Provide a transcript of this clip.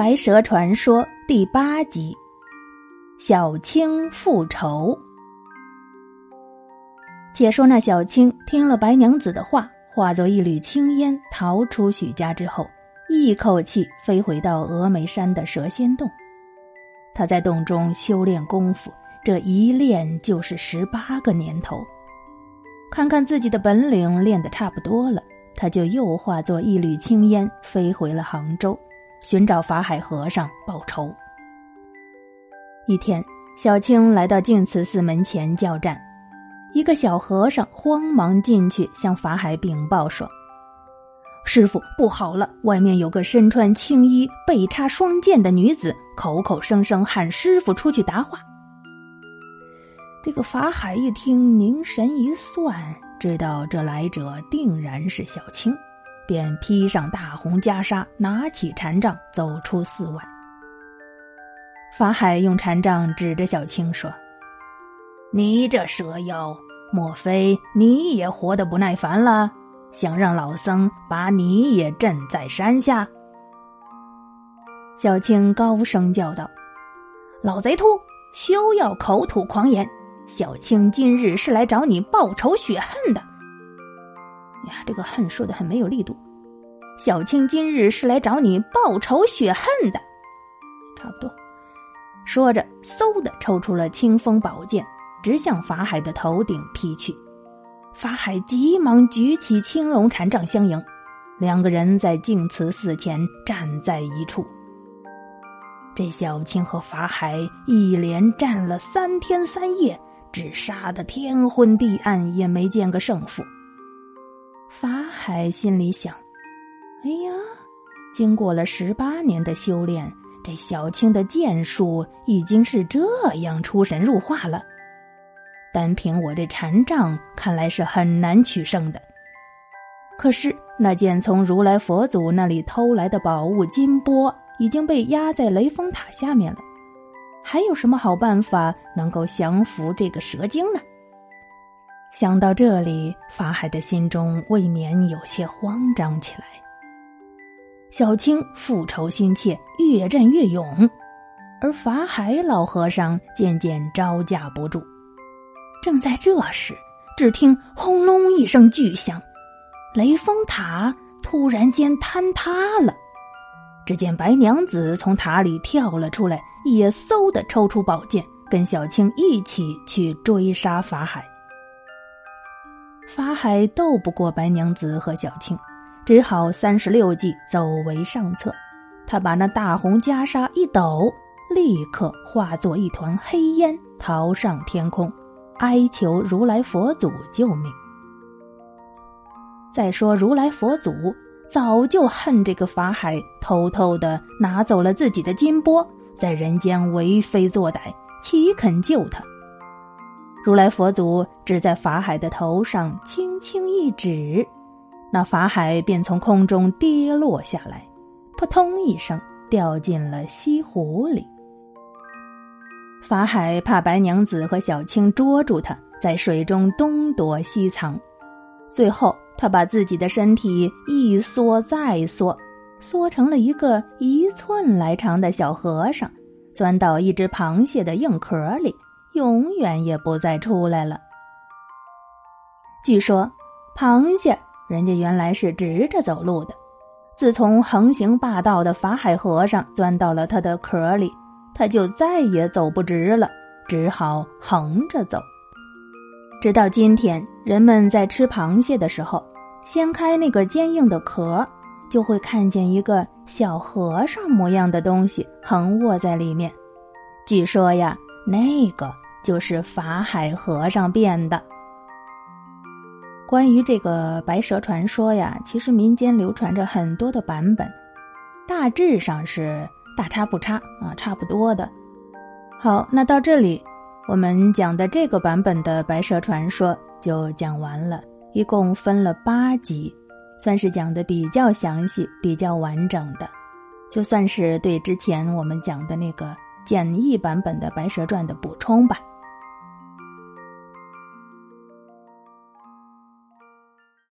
白蛇传说第八集：小青复仇。且说那小青听了白娘子的话，化作一缕青烟，逃出许家之后，一口气飞回到峨眉山的蛇仙洞。他在洞中修炼功夫，这一练就是十八个年头。看看自己的本领练得差不多了，他就又化作一缕青烟，飞回了杭州。寻找法海和尚报仇。一天，小青来到净慈寺门前叫战，一个小和尚慌忙进去向法海禀报说：“师傅，不好了！外面有个身穿青衣、背插双剑的女子，口口声声喊师傅出去答话。”这个法海一听，凝神一算，知道这来者定然是小青。便披上大红袈裟，拿起禅杖，走出寺外。法海用禅杖指着小青说：“你这蛇妖，莫非你也活得不耐烦了？想让老僧把你也镇在山下？”小青高声叫道：“老贼秃，休要口吐狂言！小青今日是来找你报仇雪恨的。”呀，这个恨说的很没有力度。小青今日是来找你报仇雪恨的，差不多。说着，嗖的抽出了清风宝剑，直向法海的头顶劈去。法海急忙举起青龙禅杖相迎，两个人在净慈寺前站在一处。这小青和法海一连战了三天三夜，只杀得天昏地暗，也没见个胜负。法海心里想：“哎呀，经过了十八年的修炼，这小青的剑术已经是这样出神入化了。单凭我这禅杖，看来是很难取胜的。可是那件从如来佛祖那里偷来的宝物金钵，已经被压在雷峰塔下面了，还有什么好办法能够降服这个蛇精呢？”想到这里，法海的心中未免有些慌张起来。小青复仇心切，越战越勇，而法海老和尚渐渐招架不住。正在这时，只听轰隆一声巨响，雷峰塔突然间坍塌了。只见白娘子从塔里跳了出来，也嗖的抽出宝剑，跟小青一起去追杀法海。法海斗不过白娘子和小青，只好三十六计走为上策。他把那大红袈裟一抖，立刻化作一团黑烟，逃上天空，哀求如来佛祖救命。再说如来佛祖早就恨这个法海偷偷的拿走了自己的金钵，在人间为非作歹，岂肯救他？如来佛祖只在法海的头上轻轻一指，那法海便从空中跌落下来，扑通一声掉进了西湖里。法海怕白娘子和小青捉住他，在水中东躲西藏，最后他把自己的身体一缩再缩，缩成了一个一寸来长的小和尚，钻到一只螃蟹的硬壳里。永远也不再出来了。据说，螃蟹人家原来是直着走路的，自从横行霸道的法海和尚钻到了它的壳里，它就再也走不直了，只好横着走。直到今天，人们在吃螃蟹的时候，掀开那个坚硬的壳，就会看见一个小和尚模样的东西横卧在里面。据说呀，那个。就是法海和尚变的。关于这个白蛇传说呀，其实民间流传着很多的版本，大致上是大差不差啊，差不多的。好，那到这里，我们讲的这个版本的白蛇传说就讲完了，一共分了八集，算是讲的比较详细、比较完整的，就算是对之前我们讲的那个简易版本的白蛇传的补充吧。